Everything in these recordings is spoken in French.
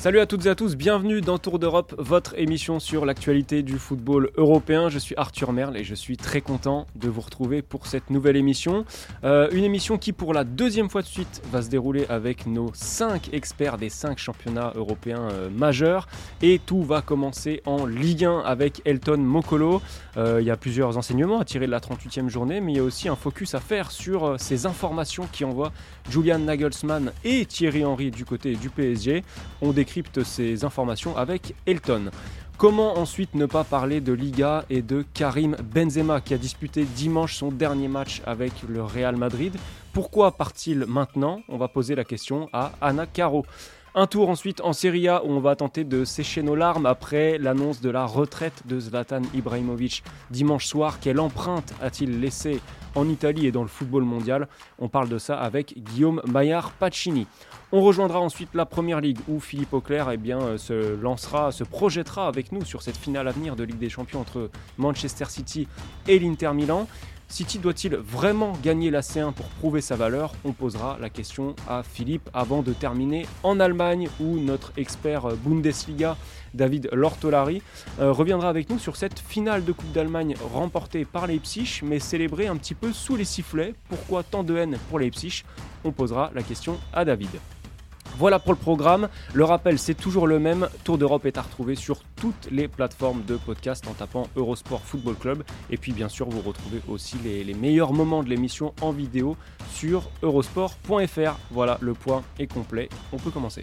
Salut à toutes et à tous, bienvenue dans Tour d'Europe, votre émission sur l'actualité du football européen. Je suis Arthur Merle et je suis très content de vous retrouver pour cette nouvelle émission. Euh, une émission qui pour la deuxième fois de suite va se dérouler avec nos 5 experts des 5 championnats européens euh, majeurs. Et tout va commencer en Ligue 1 avec Elton Mokolo. Euh, il y a plusieurs enseignements à tirer de la 38e journée, mais il y a aussi un focus à faire sur ces informations qui envoient Julian Nagelsmann et Thierry Henry du côté du PSG. Décrypte ces informations avec Elton. Comment ensuite ne pas parler de Liga et de Karim Benzema qui a disputé dimanche son dernier match avec le Real Madrid? Pourquoi part-il maintenant? On va poser la question à Anna Caro. Un tour ensuite en Serie A où on va tenter de sécher nos larmes après l'annonce de la retraite de Zlatan Ibrahimovic dimanche soir. Quelle empreinte a-t-il laissé en Italie et dans le football mondial? On parle de ça avec Guillaume Maillard Pacini. On rejoindra ensuite la Première Ligue où Philippe Auclair eh bien, euh, se lancera, se projettera avec nous sur cette finale à venir de Ligue des Champions entre Manchester City et l'Inter Milan. City doit-il vraiment gagner la C1 pour prouver sa valeur On posera la question à Philippe avant de terminer en Allemagne où notre expert Bundesliga David Lortolari euh, reviendra avec nous sur cette finale de Coupe d'Allemagne remportée par Leipzig mais célébrée un petit peu sous les sifflets. Pourquoi tant de haine pour Leipzig? On posera la question à David. Voilà pour le programme. Le rappel, c'est toujours le même. Tour d'Europe est à retrouver sur toutes les plateformes de podcast en tapant Eurosport Football Club. Et puis, bien sûr, vous retrouvez aussi les, les meilleurs moments de l'émission en vidéo sur eurosport.fr. Voilà, le point est complet. On peut commencer.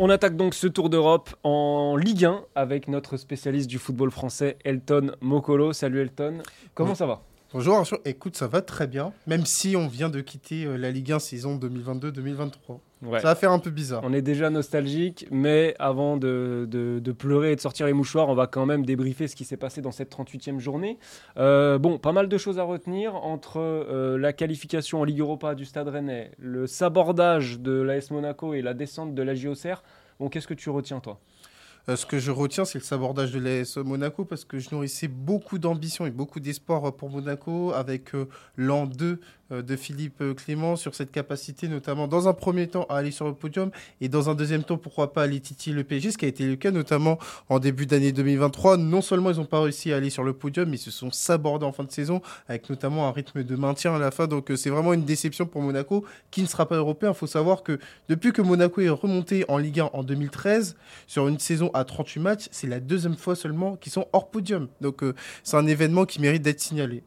On attaque donc ce Tour d'Europe en Ligue 1 avec notre spécialiste du football français, Elton Mokolo. Salut Elton, comment ça va? Bonjour Arthur, écoute, ça va très bien, même si on vient de quitter euh, la Ligue 1 saison 2022-2023. Ça va faire un peu bizarre. On est déjà nostalgique, mais avant de, de, pleurer et de sortir les mouchoirs, on va quand même débriefer ce qui s'est passé dans cette 38e journée. Euh, bon, pas mal de choses à retenir entre euh, la qualification en Ligue Europa du Stade Rennais, le sabordage de l'AS Monaco et la descente de la JOCR. Bon, qu'est-ce que tu retiens toi? Euh, ce que je retiens, c'est le sabordage de l'AS Monaco parce que je nourrissais beaucoup d'ambition et beaucoup d'espoir pour Monaco avec euh, l'an 2 euh, de Philippe Clément sur cette capacité, notamment dans un premier temps à aller sur le podium et dans un deuxième temps, pourquoi pas aller titiller le PSG, ce qui a été le cas notamment en début d'année 2023. Non seulement ils n'ont pas réussi à aller sur le podium, mais ils se sont sabordés en fin de saison avec notamment un rythme de maintien à la fin. Donc c'est vraiment une déception pour Monaco qui ne sera pas européen. Il faut savoir que depuis que Monaco est remonté en Ligue 1 en 2013, sur une saison à 38 matchs, c'est la deuxième fois seulement qu'ils sont hors podium. Donc euh, c'est un événement qui mérite d'être signalé.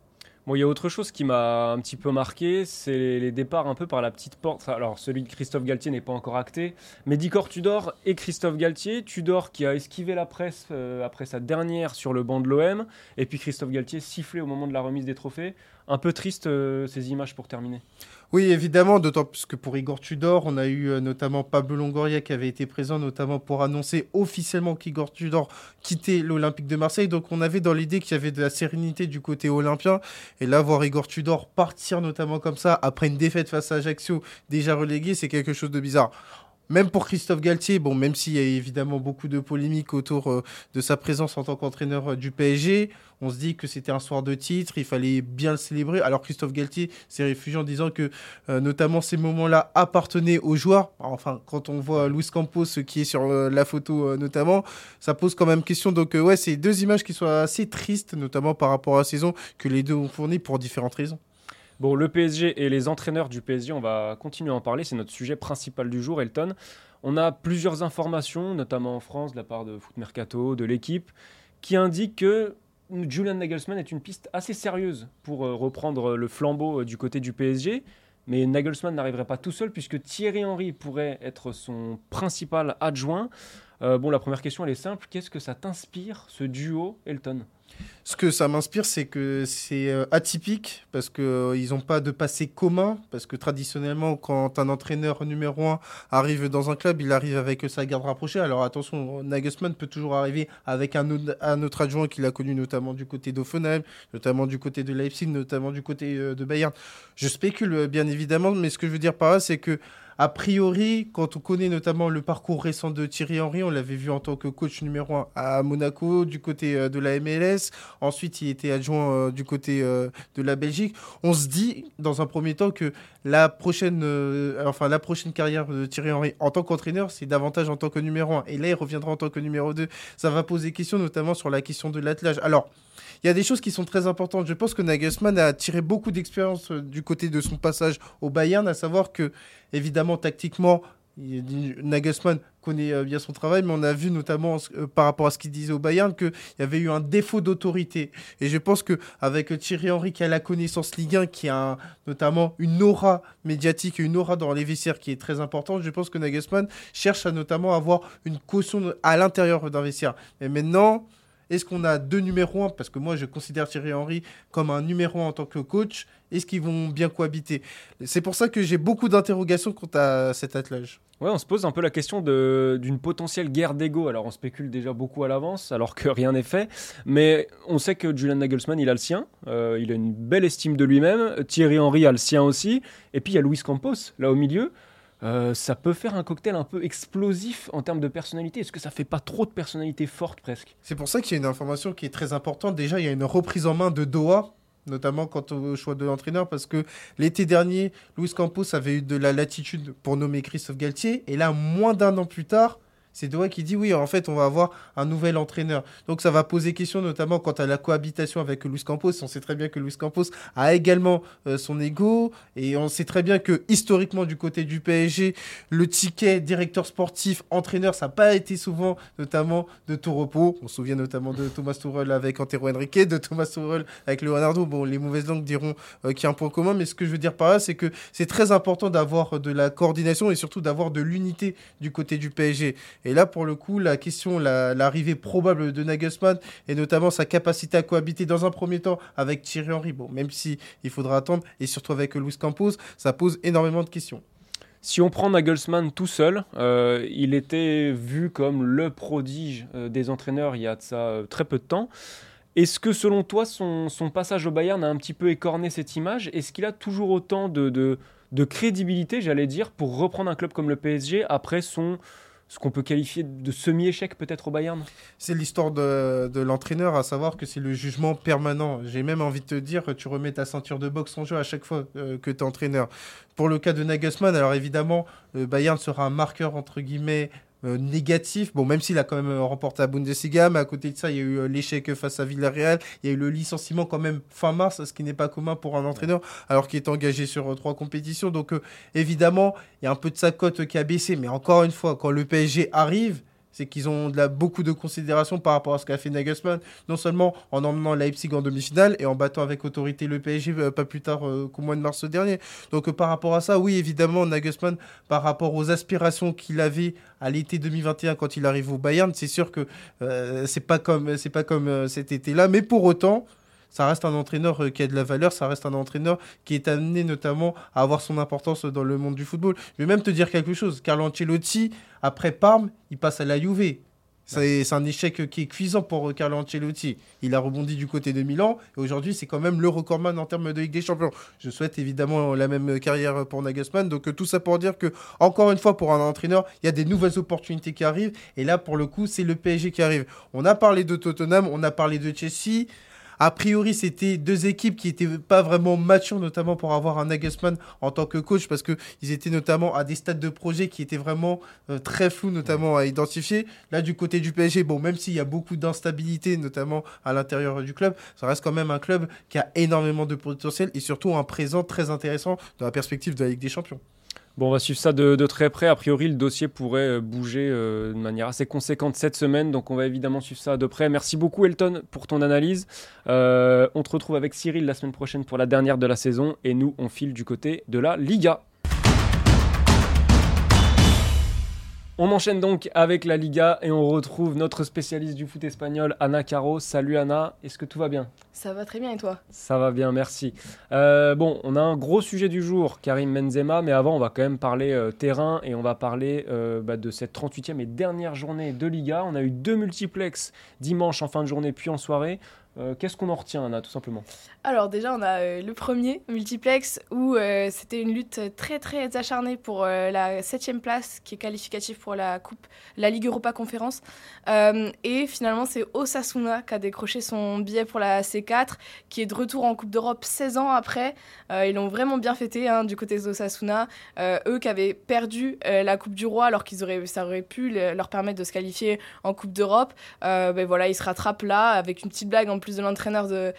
Bon, il y a autre chose qui m'a un petit peu marqué, c'est les départs un peu par la petite porte. Alors, celui de Christophe Galtier n'est pas encore acté, mais Dicor Tudor et Christophe Galtier. Tudor qui a esquivé la presse euh, après sa dernière sur le banc de l'OM, et puis Christophe Galtier sifflé au moment de la remise des trophées. Un peu triste euh, ces images pour terminer. Oui, évidemment, d'autant plus que pour Igor Tudor, on a eu euh, notamment Pablo Longoria qui avait été présent, notamment pour annoncer officiellement qu'Igor Tudor quittait l'Olympique de Marseille. Donc on avait dans l'idée qu'il y avait de la sérénité du côté olympien. Et là, voir Igor Tudor partir notamment comme ça, après une défaite face à Ajaccio, déjà relégué, c'est quelque chose de bizarre même pour Christophe Galtier, bon, même s'il y a évidemment beaucoup de polémiques autour euh, de sa présence en tant qu'entraîneur euh, du PSG, on se dit que c'était un soir de titre, il fallait bien le célébrer. Alors Christophe Galtier s'est réfugié en disant que euh, notamment ces moments-là appartenaient aux joueurs. Enfin, quand on voit Luis Campos qui est sur la photo notamment, ça pose quand même question. Donc ouais, c'est deux images qui sont assez tristes, notamment par rapport à la saison que les deux ont fourni pour différentes raisons. Bon, le PSG et les entraîneurs du PSG, on va continuer à en parler. C'est notre sujet principal du jour, Elton. On a plusieurs informations, notamment en France, de la part de Foot Mercato, de l'équipe, qui indiquent que Julian Nagelsmann est une piste assez sérieuse pour euh, reprendre le flambeau euh, du côté du PSG. mais Nagelsmann n'arriverait pas tout seul puisque Thierry Henry pourrait être son principal adjoint. Euh, bon, la première question, elle est simple. Qu'est-ce que ça t'inspire, ce duo Elton? Ce que ça m'inspire, c'est que c'est euh, atypique parce qu'ils euh, n'ont pas de passé commun. Parce que traditionnellement, quand un entraîneur numéro 1 arrive dans un club, il arrive avec sa garde rapprochée. Alors attention, Nagelsmann peut toujours arriver avec un, autre adjoint qu'il a connu notamment du côté d'Offenheim, notamment du côté de Leipzig, notamment du côté de Bayern. Je spécule bien évidemment, mais ce que je veux dire par là, c'est que a priori, quand on connaît notamment le parcours récent de Thierry Henry, on l'avait vu en tant que coach numéro 1 à Monaco, du côté euh, de la MLS. Ensuite, il était adjoint euh, du côté euh, de la Belgique. On se dit, dans un premier temps, que la prochaine, enfin, la prochaine carrière de Thierry Henry en tant qu'entraîneur, c'est davantage en tant que numéro 1. Et là, il reviendra en tant que numéro 2. Ça va poser question, notamment sur la question de l'attelage. Alors, il y a des choses qui sont très importantes. Je pense que Nagelsmann a tiré beaucoup d'expérience du côté de son passage au Bayern, à savoir que Évidemment, tactiquement, Nagelsmann connaît euh, bien son travail, mais on a vu notamment euh, par rapport à ce qu'il disait au Bayern qu'il y avait eu un défaut d'autorité. Et je pense qu'avec Thierry Henry qui a la connaissance Ligue 1, qui a notamment une aura médiatique et une aura dans les vestiaires qui est très importante, je pense que Nagelsmann cherche à notamment avoir une caution à l'intérieur d'un vestiaire. Mais maintenant, est-ce qu'on a deux numéros 1 Parce que moi, je considère Thierry Henry comme un numéro 1 en tant que coach. Est-ce qu'ils vont bien cohabiter? C'est pour ça que j'ai beaucoup d'interrogations quant à cet attelage. Ouais, on se pose un peu la question d'une potentielle guerre d'ego. Alors, on spécule déjà beaucoup à l'avance, alors que rien n'est fait. Mais on sait que Julian Nagelsmann, il a le sien. Euh, il a une belle estime de lui-même. Thierry Henry a le sien aussi. Et puis, il y a Luis Campos, là au milieu. Euh, ça peut faire un cocktail un peu explosif en termes de personnalité. Est-ce que ça fait pas trop de personnalité forte presque? C'est pour ça qu'il y a une information qui est très importante. Déjà, il y a une reprise en main de Doha, notamment quant au choix de l'entraîneur, parce que l'été dernier, Luis Campos avait eu de la latitude pour nommer Christophe Galtier, et là, moins d'un an plus tard, c'est Doha qui dit oui, en fait, on va avoir un nouvel entraîneur. Donc ça va poser question notamment quant à la cohabitation avec Luis Campos. On sait très bien que Luis Campos a également euh, son ego et on sait très bien que historiquement du côté du PSG, le ticket directeur sportif, entraîneur, ça n'a pas été souvent notamment de tout repos. On se souvient notamment de Thomas Tuchel avec Antero Henrique, de Thomas Tuchel avec Leonardo. Bon, les mauvaises langues diront euh, qu'il y a un point commun, mais ce que je veux dire par là, c'est que c'est très important d'avoir de la coordination et surtout d'avoir de l'unité du côté du PSG. Et là, pour le coup, la question, l'arrivée probable de Nagelsmann et notamment sa capacité à cohabiter dans un premier temps avec Thierry Henry, bon, même si il faudra attendre, et surtout avec Luis Campos, ça pose énormément de questions. Si on prend Nagelsmann tout seul, euh, il était vu comme le prodige euh, des entraîneurs il y a euh, très peu de temps. Est-ce que selon toi, son, passage au Bayern a un petit peu écorné cette image? Est-ce qu'il a toujours autant de crédibilité, j'allais dire, pour reprendre un club comme le PSG après son, ce qu'on peut qualifier de semi-échec peut-être au Bayern? C'est l'histoire de, l'entraîneur, à savoir que c'est le jugement permanent. J'ai même envie de te dire, que tu remets ta ceinture de boxe en jeu à chaque fois euh, que tu es entraîneur. Pour le cas de Nagelsmann, alors évidemment, le Bayern sera un marqueur entre guillemets euh, négatif. Bon, même s'il a quand même euh, remporté la Bundesliga, mais à côté de ça, il y a eu euh, l'échec face à Villarreal. Il y a eu le licenciement quand même fin mars, ce qui n'est pas commun pour un entraîneur, alors qu'il est engagé sur trois compétitions. Donc, évidemment, il y a un peu de sa cote qui a baissé. Mais encore une fois, quand le PSG arrive, c'est qu'ils ont de beaucoup de considération par rapport à ce qu'a fait Nagelsmann, non seulement en emmenant Leipzig en demi-finale et en battant avec autorité le PSG euh, pas plus tard euh, qu'au mois de mars dernier. Donc euh, par rapport à ça, oui, évidemment, Nagelsmann, par rapport aux aspirations qu'il avait à l'été 2021 quand il arrive au Bayern, c'est sûr que c'est pas comme c'est pas comme cet été-là, mais pour autant, ça reste un entraîneur euh, qui a de la valeur, ça reste un entraîneur qui est amené notamment à avoir son importance dans le monde du football. Je vais même te dire quelque chose. Carlo Ancelotti, après Parme, il passe à la Juve. C'est un échec qui est cuisant pour euh, Carlo Ancelotti. Il a rebondi du côté de Milan et aujourd'hui c'est quand même le recordman en termes de Ligue des Champions. Je souhaite évidemment la même carrière pour Nagelsmann. Donc euh, tout ça pour dire que encore une fois pour un entraîneur, il y a des nouvelles opportunités qui arrivent et là pour le coup c'est le PSG qui arrive. On a parlé de Tottenham, on a parlé de Chelsea. A priori, c'était deux équipes qui n'étaient pas vraiment matures, notamment pour avoir un Nagelsmann en tant que coach, parce qu'ils étaient notamment à des stades de projet qui étaient vraiment euh, très flous, notamment à identifier. Là, du côté du PSG, bon, même s'il y a beaucoup d'instabilité, notamment à l'intérieur du club, ça reste quand même un club qui a énormément de potentiel et surtout un présent très intéressant dans la perspective de la Ligue des Champions. Bon, on va suivre ça de, très près. A priori, le dossier pourrait euh, bouger de manière assez conséquente cette semaine, donc on va évidemment suivre ça de près. Merci beaucoup, Elton, pour ton analyse. on te retrouve avec Cyril la semaine prochaine pour la dernière de la saison, et nous, on file du côté de la Liga. On enchaîne donc avec la Liga et on retrouve notre spécialiste du foot espagnol, Ana Caro. Salut Anna, est-ce que tout va bien? Ça va très bien et toi? Ça va bien, merci. Euh, bon, on a un gros sujet du jour, Karim Benzema, mais avant on va quand même parler euh, terrain et on va parler euh, bah, de cette 38e et dernière journée de Liga. On a eu deux multiplex dimanche en fin de journée puis en soirée. Euh, qu'est-ce qu'on en retient, Anna, tout simplement Alors déjà, on a euh, le premier, Multiplex, où euh, c'était une lutte très très acharnée pour la septième place, qui est qualificative pour la Coupe, la Ligue Europa Conférence. et finalement, c'est Osasuna qui a décroché son billet pour la C4, qui est de retour en Coupe d'Europe 16 ans après. ils l'ont vraiment bien fêté hein, du côté d'Osasuna. eux qui avaient perdu la Coupe du Roi, alors qu'ils auraient, ça aurait pu leur permettre de se qualifier en Coupe d'Europe. ben voilà, ils se rattrapent là avec une petite blague en plus de l'entraîneur de,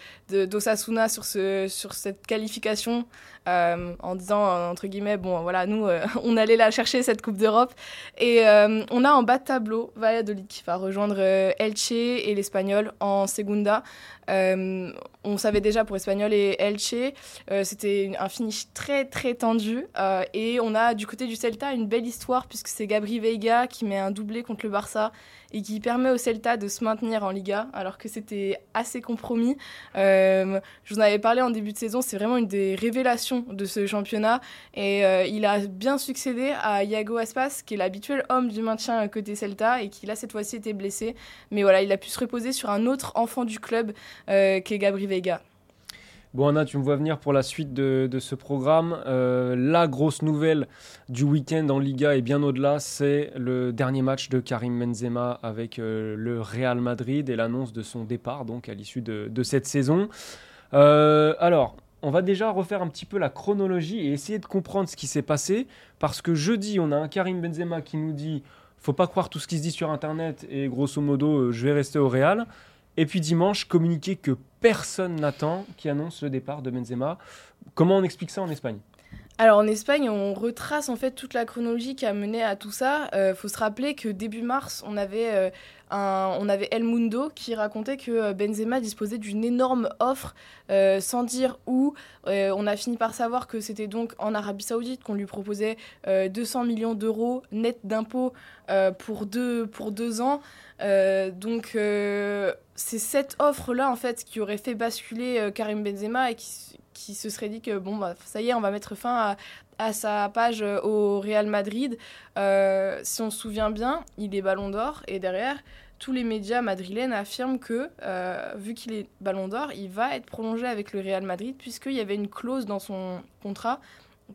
d'Osasuna sur, ce, sur cette qualification euh, en disant, entre guillemets, bon, voilà, nous, euh, on allait la chercher, cette Coupe d'Europe. Et euh, on a en bas de tableau Valladolid qui va rejoindre Elche et l'Espagnol en Segunda. On savait déjà pour Espagnol et Elche, c'était un finish très très tendu. et on a du côté du Celta une belle histoire puisque c'est Gabri Veiga qui met un doublé contre le Barça et qui permet au Celta de se maintenir en Liga alors que c'était assez compromis. je vous en avais parlé en début de saison, c'est vraiment une des révélations de ce championnat. Et euh, il a bien succédé à Iago Aspas, qui est l'habituel homme du maintien côté Celta et qui là cette fois-ci était blessé. Mais voilà, il a pu se reposer sur un autre enfant du club euh, qui est Gabri Vega. Bon Anna, tu me vois venir pour la suite de, ce programme. Euh, la grosse nouvelle du week-end en Liga et bien au-delà, c'est le dernier match de Karim Benzema avec le Real Madrid et l'annonce de son départ donc à l'issue de, cette saison. alors, on va déjà refaire un petit peu la chronologie et essayer de comprendre ce qui s'est passé. Parce que jeudi, on a un Karim Benzema qui nous dit faut pas croire tout ce qui se dit sur Internet et grosso modo, euh, je vais rester au Real. Et puis dimanche, communiqué que personne n'attend, qui annonce le départ de Benzema. Comment on explique ça en Espagne? Alors en Espagne, on retrace en fait toute la chronologie qui a mené à tout ça. Il euh, faut se rappeler que début mars, on avait, euh, El Mundo qui racontait que euh, Benzema disposait d'une énorme offre sans dire où. on a fini par savoir que c'était donc en Arabie Saoudite qu'on lui proposait 200 millions d'euros net d'impôts pour, deux, pour deux ans. donc c'est cette offre-là en fait qui aurait fait basculer Karim Benzema et qui qui se serait dit que bon, bah, ça y est, on va mettre fin à, sa page euh, au Real Madrid. Euh, si on se souvient bien, il est ballon d'or et derrière, tous les médias madrilènes affirment que, euh, vu qu'il est ballon d'or, il va être prolongé avec le Real Madrid puisqu'il y avait une clause dans son contrat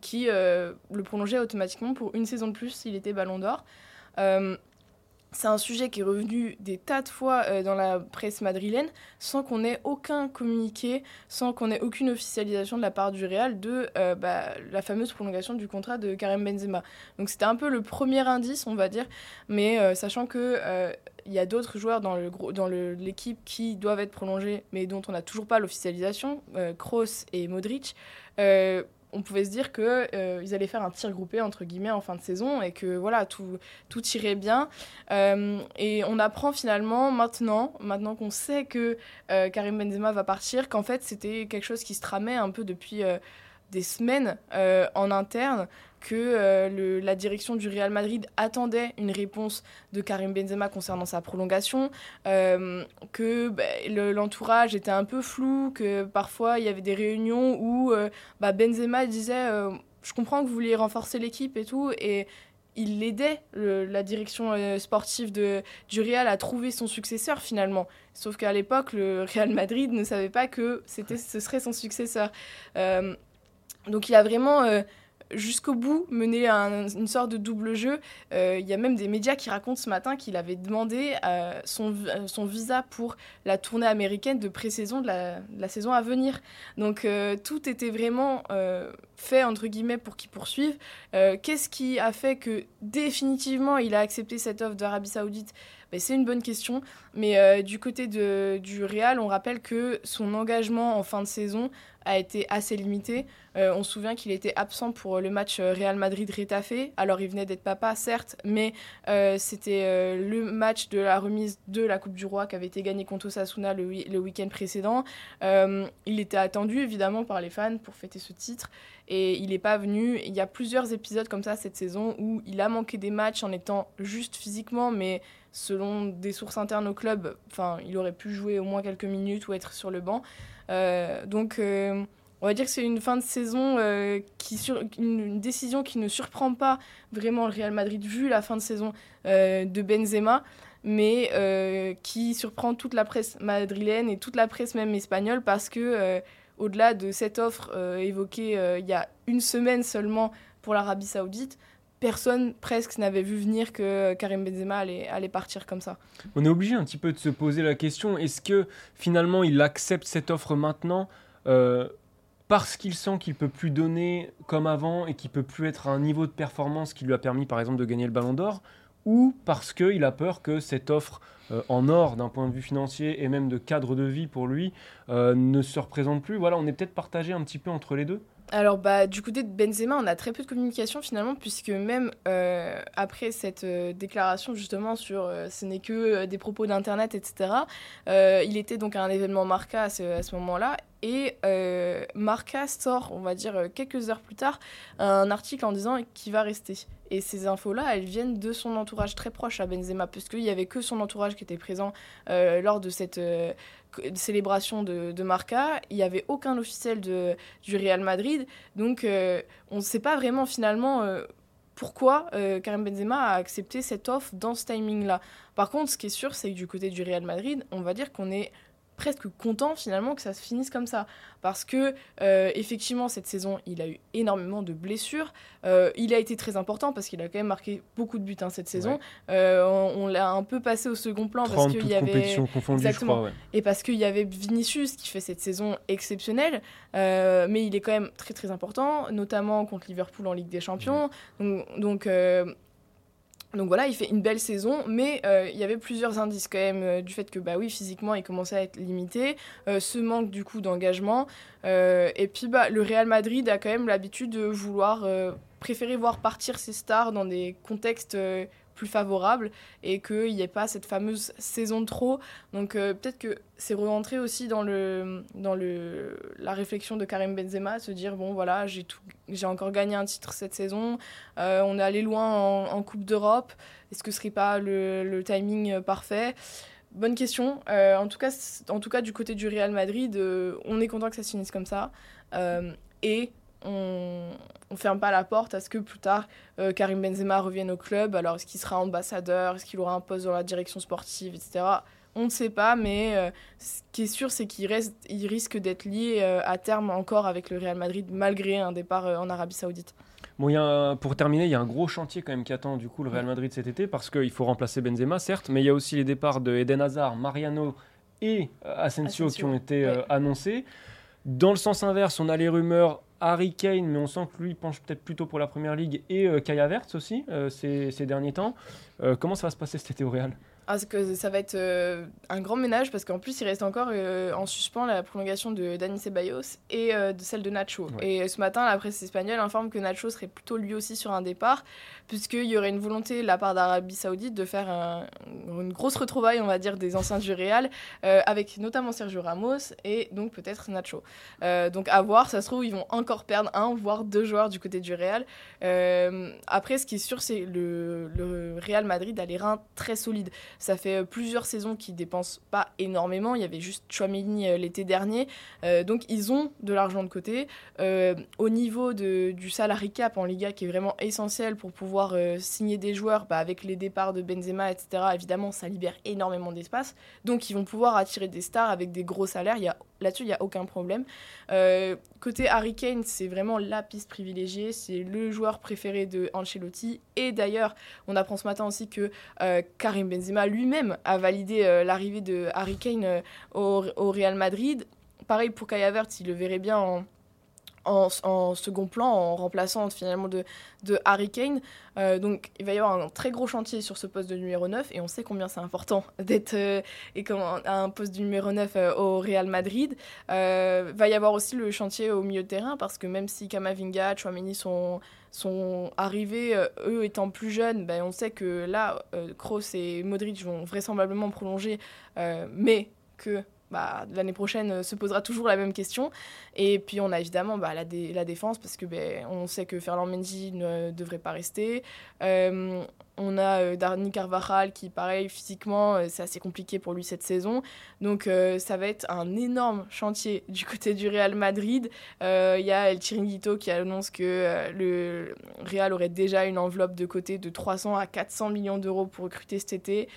qui le prolongeait automatiquement pour une saison de plus s'il était ballon d'or c'est un sujet qui est revenu des tas de fois euh, dans la presse madrilène sans qu'on ait aucun communiqué, sans qu'on ait aucune officialisation de la part du Real de euh, bah, la fameuse prolongation du contrat de Karim Benzema. Donc c'était un peu le premier indice, on va dire, mais euh, sachant que il y a d'autres joueurs dans dans l'équipe qui doivent être prolongés, mais dont on n'a toujours pas l'officialisation, Kroos et Modric on pouvait se dire qu'ils euh, allaient faire un tir groupé entre guillemets en fin de saison et que voilà tout, tout irait bien. Euh, et on apprend finalement maintenant, maintenant qu'on sait que euh, Karim Benzema va partir, qu'en fait c'était quelque chose qui se tramait un peu depuis des semaines en interne que euh, la direction du Real Madrid attendait une réponse de Karim Benzema concernant sa prolongation, euh, que bah, l'entourage était un peu flou, que parfois il y avait des réunions où euh, bah, Benzema disait je comprends que vous vouliez renforcer l'équipe et tout, et il aidait la direction sportive de, du Real à trouver son successeur finalement. Sauf qu'à l'époque, le Real Madrid ne savait pas que c'était, ce serait son successeur. donc il a vraiment jusqu'au bout mener une sorte de double jeu. Euh, il y a même des médias qui racontent ce matin qu'il avait demandé euh, son, son, visa pour la tournée américaine de pré-saison de la, saison à venir. Donc euh, tout était vraiment fait entre guillemets pour qu'il poursuive. Qu'est-ce qui a fait que définitivement il a accepté cette offre d'Arabie Saoudite? Ben, C'est une bonne question. Mais du côté du Real, on rappelle que son engagement en fin de saison a été assez limité. Euh, on se souvient qu'il était absent pour le match euh, Real Madrid-Rétafé. Alors il venait d'être papa, certes, mais euh, c'était le match de la remise de la Coupe du Roi qui avait été gagné contre Osasuna le, le week-end précédent. il était attendu évidemment par les fans pour fêter ce titre et il n'est pas venu. Il y a plusieurs épisodes comme ça cette saison où il a manqué des matchs en étant juste physiquement, mais selon des sources internes au club, enfin, il aurait pu jouer au moins quelques minutes ou être sur le banc. Euh, donc, euh, on va dire que c'est une fin de saison euh, qui une, décision qui ne surprend pas vraiment le Real Madrid vu la fin de saison de Benzema, mais qui surprend toute la presse madrilène et toute la presse même espagnole parce que au-delà de cette offre évoquée il y a une semaine seulement pour l'Arabie Saoudite, personne presque n'avait vu venir que Karim Benzema allait, allait, partir comme ça. On est obligé un petit peu de se poser la question, est-ce que finalement il accepte cette offre maintenant euh, parce qu'il sent qu'il peut plus donner comme avant et qu'il peut plus être à un niveau de performance qui lui a permis par exemple de gagner le ballon d'or ou parce qu'il a peur que cette offre euh, en or d'un point de vue financier et même de cadre de vie pour lui euh, ne se représente plus? Voilà, on est peut-être partagé un petit peu entre les deux alors, bah, du côté de Benzema, on a très peu de communication finalement, puisque même euh, après cette euh, déclaration justement sur euh, ce n'est que des propos d'Internet, etc., il était donc à un événement Marca à ce, moment-là, et Marca sort, on va dire quelques heures plus tard, un article en disant qu'il va rester. Et ces infos-là, elles viennent de son entourage très proche à Benzema, puisqu'il n'y avait que son entourage qui était présent lors de cette célébration de, Marca. Il n'y avait aucun officiel de, du Real Madrid. Donc, euh, on ne sait pas vraiment finalement euh, pourquoi euh, Karim Benzema a accepté cette offre dans ce timing-là. Par contre, ce qui est sûr, c'est que du côté du Real Madrid, on va dire qu'on est presque content finalement que ça se finisse comme ça. Parce que, euh, effectivement, cette saison, il a eu énormément de blessures. Euh, il a été très important parce qu'il a quand même marqué beaucoup de buts hein, cette saison. Euh, on, l'a un peu passé au second plan parce qu'il y avait. Exactement. Et parce qu'il y avait Vinicius qui fait cette saison exceptionnelle. mais il est quand même très très important, notamment contre Liverpool en Ligue des Champions. Donc, donc donc voilà, il fait une belle saison, mais euh, il y avait plusieurs indices quand même euh, du fait que bah oui, physiquement, il commençait à être limité, euh, ce manque du coup d'engagement, et puis bah le Real Madrid a quand même l'habitude de vouloir préférer voir partir ses stars dans des contextes plus favorable et qu'il n'y ait pas cette fameuse saison de trop. Donc euh, peut-être que c'est rentré aussi dans, le, dans le, la réflexion de Karim Benzema, se dire bon voilà, j'ai, j'ai encore gagné un titre cette saison, euh, on est allé loin en, Coupe d'Europe, est-ce que ce serait pas le, timing parfait? Bonne question. Euh, en, tout cas, en tout cas, du côté du Real Madrid, on est content que ça se finisse comme ça. et on ne ferme pas la porte à ce que plus tard euh, Karim Benzema revienne au club. Alors est-ce qu'il sera ambassadeur, est-ce qu'il aura un poste dans la direction sportive, etc. On ne sait pas, mais euh, ce qui est sûr, c'est qu'il il risque d'être lié euh, à terme encore avec le Real Madrid, malgré un départ en Arabie Saoudite. Bon, y a pour terminer, il y a un gros chantier quand même qui attend du coup le Real Madrid cet été, parce qu'il faut remplacer Benzema, certes, mais il y a aussi les départs de Eden Hazard, Mariano et Asensio, qui ont été annoncés. Dans le sens inverse, on a les rumeurs Harry Kane, mais on sent que lui penche peut-être plutôt pour la première ligue, et euh, Kaya Verts aussi euh, ces, ces, derniers temps. Euh, comment ça va se passer cet été au Real? Ah, que ça va être euh, un grand ménage parce qu'en plus, il reste encore euh, en suspens la prolongation de Dani Ceballos et euh, de celle de Nacho. Et ce matin, la presse espagnole informe que Nacho serait plutôt lui aussi sur un départ, puisqu'il y aurait une volonté de la part d'Arabie Saoudite de faire une grosse retrouvaille, on va dire, des anciens du Real, avec notamment Sergio Ramos et donc peut-être Nacho. donc à voir, ça se trouve, ils vont encore perdre un, voire deux joueurs du côté du Real. après, ce qui est sûr, c'est le, le Real Madrid a les reins très solides. Ça fait euh, plusieurs saisons qu'ils dépensent pas énormément. Il y avait juste Chouameni euh, l'été dernier. Euh, donc ils ont de l'argent de côté. au niveau de, du salary cap en Liga, qui est vraiment essentiel pour pouvoir signer des joueurs, bah, avec les départs de Benzema, etc., évidemment, ça libère énormément d'espace. Donc ils vont pouvoir attirer des stars avec des gros salaires. Il a Là-dessus, il n'y a aucun problème. côté Harry Kane, c'est vraiment la piste privilégiée. C'est le joueur préféré de Ancelotti. Et d'ailleurs, on apprend ce matin aussi que Karim Benzema lui-même a validé euh, l'arrivée de Harry Kane euh, au, Real Madrid. Pareil pour Kai Havertz, il le verrait bien en, en, second plan, en remplaçant finalement de, de Harry Kane. Euh, donc il va y avoir un très gros chantier sur ce poste de numéro 9 et on sait combien c'est important d'être euh, et un poste de numéro 9 euh, au Real Madrid. Va y avoir aussi le chantier au milieu de terrain parce que même si Kamavinga, Chouameni sont, sont arrivés, eux étant plus jeunes, ben, on sait que là, Kroos et Modric vont vraisemblablement prolonger, mais que bah, l'année prochaine euh, se posera toujours la même question. Et puis on a évidemment bah, la, la, défense parce que ben, on sait que Ferland Mendy ne devrait pas rester. Euh, on a euh, Darny Carvajal qui, pareil, physiquement, c'est assez compliqué pour lui cette saison. Donc ça va être un énorme chantier du côté du Real Madrid. Il y a El Chiringuito qui annonce que le Real aurait déjà une enveloppe de côté de 300 à 400 millions d'euros pour recruter cet été.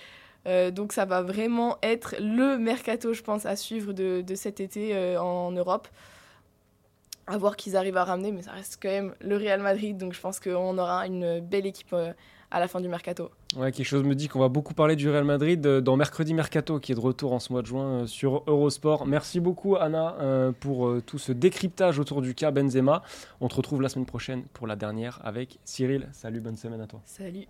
Euh, donc ça va vraiment être le mercato, je pense, à suivre de, cet été euh, en Europe. À voir qu'ils arrivent à ramener, mais ça reste quand même le Real Madrid, donc je pense qu'on aura une belle équipe euh, à la fin du mercato. Ouais, quelque chose me dit qu'on va beaucoup parler du Real Madrid dans Mercredi Mercato, qui est de retour en ce mois de juin sur Eurosport. Merci beaucoup Anna pour tout ce décryptage autour du cas Benzema. On te retrouve la semaine prochaine pour la dernière avec Cyril. Salut, bonne semaine à toi. Salut.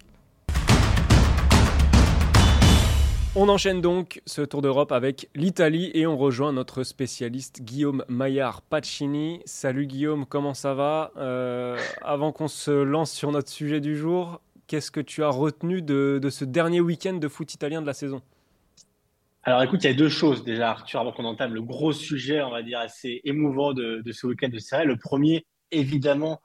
On enchaîne donc ce Tour d'Europe avec l'Italie et on rejoint notre spécialiste Guillaume Maillard Pacini. Salut Guillaume, comment ça va? Euh, Avant qu'on se lance sur notre sujet du jour, qu'est-ce que tu as retenu de, ce dernier week-end de foot italien de la saison? Alors écoute, il y a deux choses déjà, Arthur, avant qu'on entame le gros sujet, on va dire, assez émouvant de, ce week-end de série. Le premier, évidemment,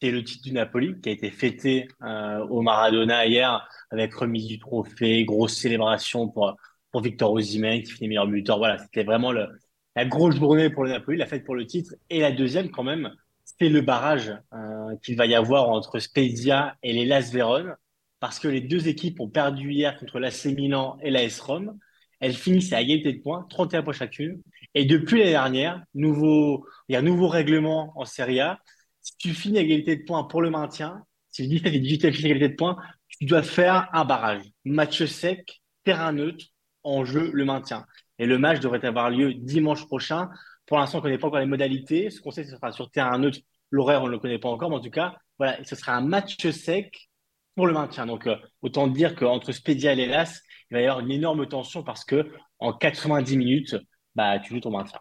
c'est le titre du Napoli qui a été fêté euh, au Maradona hier avec remise du trophée, grosse célébration pour, pour Victor Osimhen qui finit meilleur buteur. Voilà, c'était vraiment la grosse journée pour le Napoli, la fête pour le titre. Et la deuxième, quand même, c'est le barrage euh, qu'il va y avoir entre Spezia et les Las Vérone, parce que les deux équipes ont perdu hier contre l'AC Milan et l'AS Rome. Elles finissent à égalité de points, 31 points chacune. Et depuis l'année dernière, nouveau, il y a un nouveau règlement en Serie A. Si tu finis à égalité de points pour le maintien, si le 17 et 18 finissent à égalité de points, tu dois faire un barrage. Match sec, terrain neutre, en jeu le maintien. Et le match devrait avoir lieu dimanche prochain. Pour l'instant, on ne connaît pas encore les modalités. Ce qu'on sait, ce sera sur terrain neutre. L'horaire, on ne le connaît pas encore, mais en tout cas, voilà, ce sera un match sec pour le maintien. Donc, euh, autant dire qu'entre Spedia et l'Elas, il va y avoir une énorme tension parce que en 90 minutes, bah, tu joues ton maintien.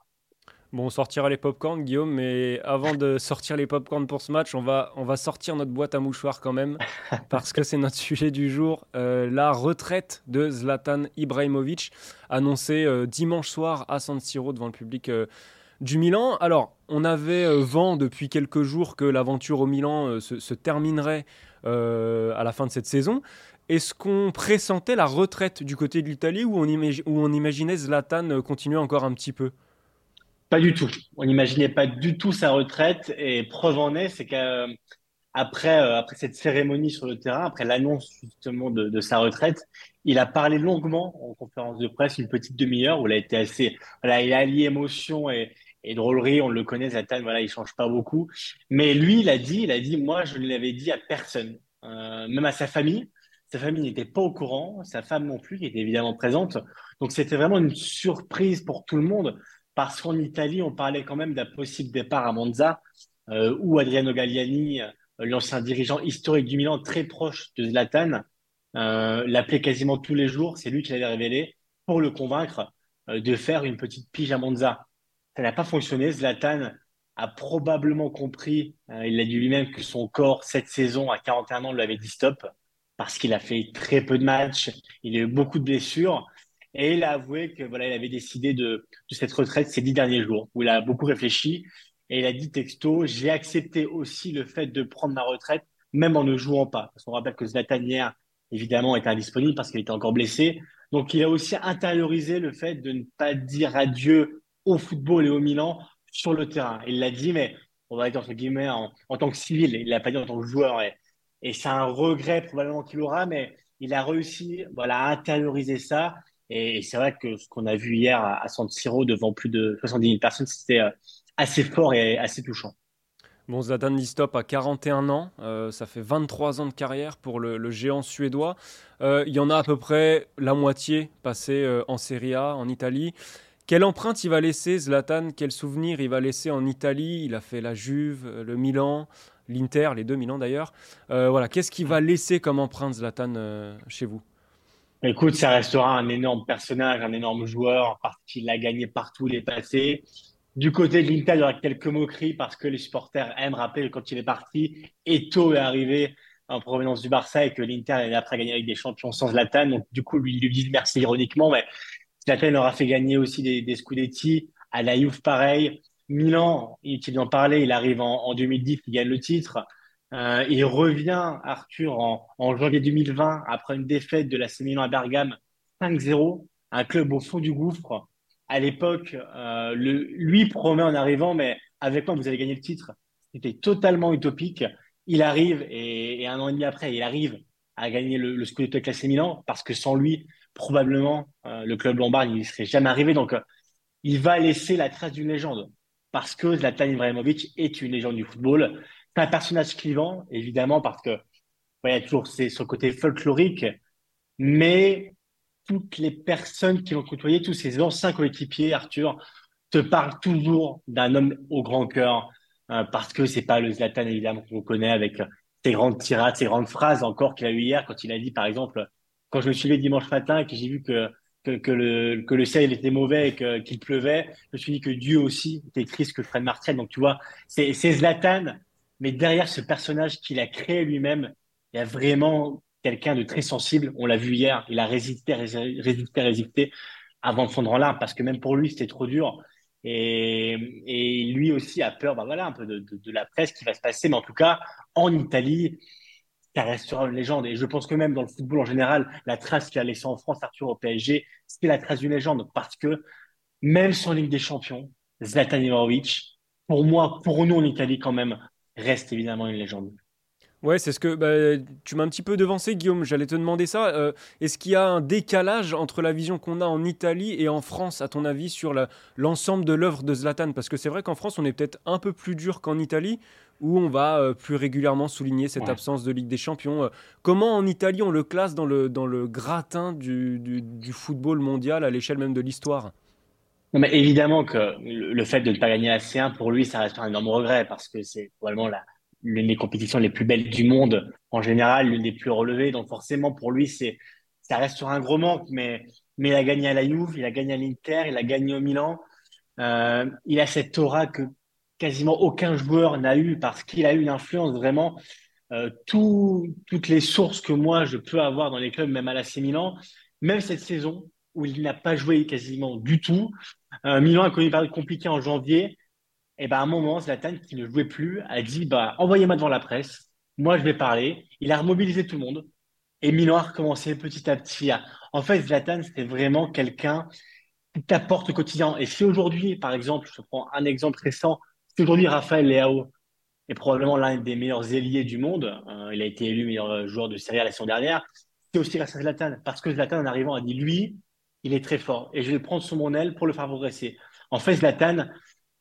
Bon, on sortira les popcorns, Guillaume, mais avant de sortir les popcorns pour ce match, on va, on va sortir notre boîte à mouchoirs quand même, parce que c'est notre sujet du jour. Euh, la retraite de Zlatan Ibrahimovic, annoncée euh, dimanche soir à San Siro devant le public euh, du Milan. Alors, on avait vent depuis quelques jours que l'aventure au Milan se, se, terminerait à la fin de cette saison. Est-ce qu'on pressentait la retraite du côté de l'Italie ou on, où on imaginait Zlatan continuer encore un petit peu? Pas du tout. On n'imaginait pas du tout sa retraite. Et preuve en est, c'est qu'après euh, après cette cérémonie sur le terrain, après l'annonce justement de, sa retraite, il a parlé longuement en conférence de presse, une petite demi-heure, où il a été assez. Voilà, il a allié émotion et, drôlerie. On le connaît, Zatan, voilà, il change pas beaucoup. Mais lui, il a dit, il a dit, moi, je ne l'avais dit à personne, euh, même à sa famille. Sa famille n'était pas au courant, sa femme non plus, qui était évidemment présente. Donc c'était vraiment une surprise pour tout le monde parce qu'en Italie, on parlait quand même d'un possible départ à Monza, euh, où Adriano Galliani, euh, l'ancien dirigeant historique du Milan, très proche de Zlatan, euh, l'appelait quasiment tous les jours. C'est lui qui l'avait révélé pour le convaincre de faire une petite pige à Monza. Ça n'a pas fonctionné. Zlatan a probablement compris, il a dit lui-même que son corps, cette saison, à 41 ans, lui avait dit stop, parce qu'il a fait très peu de matchs, il a eu beaucoup de blessures. Et il a avoué que voilà, il avait décidé de, cette retraite ces dix derniers jours, où il a beaucoup réfléchi. Et il a dit texto, j'ai accepté aussi le fait de prendre ma retraite, même en ne jouant pas. Parce qu'on rappelle que Zlatan hier, évidemment, était indisponible parce qu'il était encore blessé. Donc il a aussi intériorisé le fait de ne pas dire adieu au football et au Milan sur le terrain. Il l'a dit, mais on va être entre guillemets en, en tant que civil. Il l'a pas dit en tant que joueur. Et, et c'est un regret probablement qu'il aura, mais il a réussi voilà, à intérioriser ça et, c'est vrai que ce qu'on a vu hier à, San Siro devant plus de 70 000 personnes, c'était euh, assez fort et assez touchant. Bon, Zlatan Distop a 41 ans, euh, ça fait 23 ans de carrière pour le, géant suédois. Euh, il y en a à peu près la moitié passé en Serie A, en Italie. Quelle empreinte il va laisser, Zlatan? Quel souvenir il va laisser en Italie? Il a fait la Juve, le Milan, l'Inter, les deux Milan d'ailleurs. voilà, qu'est-ce qu'il va laisser comme empreinte, Zlatan, chez vous? Écoute, ça restera un énorme personnage, un énorme joueur, parce qu'il a gagné partout les passés. Du côté de l'Inter, il y aura quelques moqueries parce que les supporters aiment rappeler quand il est parti, Eto est arrivé en provenance du Barça et que l'Inter est après gagné avec des champions sans Zlatan. Donc, du coup, lui, il lui dit merci ironiquement, mais Zlatan aura fait gagner aussi des, Scudetti. À la Juve, pareil. Milan, il en parlait, il arrive en, en 2010, il gagne le titre. Euh, il revient, Arthur, en, janvier 2020, après une défaite de la Milan à Bergame, 5-0, un club au fond du gouffre. À l'époque, euh, lui promet en arrivant, mais avec moi, vous allez gagner le titre. C'était totalement utopique. Il arrive, et, un an et demi après, il arrive à gagner le, le Scudetto avec la Milan, parce que sans lui, probablement, euh, le club lombard, ne serait jamais arrivé. Donc, il va laisser la trace d'une légende, parce que Zlatan Ibrahimovic est une légende du football c'est un personnage clivant, évidemment, parce que il y a toujours ce côté folklorique, mais toutes les personnes qui l'ont côtoyé, tous ces anciens coéquipiers, Arthur, te parlent toujours d'un homme au grand cœur, euh, parce que c'est pas le Zlatan, évidemment, qu'on connaît avec ses grandes tirades, ses grandes phrases encore qu'il a eu hier, quand il a dit, par exemple, quand je me suis levé dimanche matin et que j'ai vu que, que, le, que le ciel était mauvais et qu'il pleuvait, je me suis dit que Dieu aussi était triste que Fred Martial. Donc, tu vois, c'est Zlatan, mais derrière ce personnage qu'il a créé lui-même, il y a vraiment quelqu'un de très sensible. On l'a vu hier, il a résisté, résisté, résisté avant de fondre en larmes parce que même pour lui, c'était trop dur. Et, lui aussi a peur, bah voilà, un peu de, la presse qui va se passer. Mais en tout cas, en Italie, ça restera une légende. Et je pense que même dans le football en général, la trace qu'il a laissée en France, Arthur au PSG, c'est la trace d'une légende parce que même sans Ligue des Champions, Zlatan Ibrahimovic, pour moi, pour nous en Italie quand même, reste évidemment une légende. Ouais, c'est ce que bah, tu m'as un petit peu devancé, Guillaume. J'allais te demander ça. Euh, est-ce qu'il y a un décalage entre la vision qu'on a en Italie et en France, à ton avis, sur l'ensemble de l'œuvre de Zlatan? Parce que c'est vrai qu'en France, on est peut-être un peu plus dur qu'en Italie, où on va euh, plus régulièrement souligner cette absence de Ligue des Champions. Euh, comment en Italie on le classe dans le, dans le gratin du, du football mondial à l'échelle même de l'histoire? Mais évidemment que le fait de ne pas gagner la C1, pour lui, ça reste un énorme regret parce que c'est probablement l'une des compétitions les plus belles du monde en général, l'une des plus relevées. Donc forcément, pour lui, ça reste sur un gros manque, mais, mais il a gagné à la Juve, il a gagné à l'Inter, il a gagné au Milan. Euh, il a cette aura que quasiment aucun joueur n'a eu parce qu'il a eu une influence vraiment. Euh, tout, toutes les sources que moi je peux avoir dans les clubs, même à l'AC Milan, même cette saison où il n'a pas joué quasiment du tout, euh, Milan a connu une période compliquée en janvier. Et ben à un moment, Zlatan, qui ne jouait plus, a dit bah, envoyez-moi devant la presse, moi je vais parler. Il a remobilisé tout le monde. Et Milan a recommencé petit à petit En fait, Zlatan, c'était vraiment quelqu'un qui t'apporte au quotidien. Et si aujourd'hui, par exemple, je prends un exemple récent, si aujourd'hui Raphaël Leao est probablement l'un des meilleurs ailiers du monde, euh, il a été élu meilleur joueur de Serie A la saison dernière, c'est aussi grâce à Zlatan. Parce que Zlatan, en arrivant, a dit lui, il est très fort et je vais le prendre sous mon aile pour le faire progresser. En fait, Zlatan,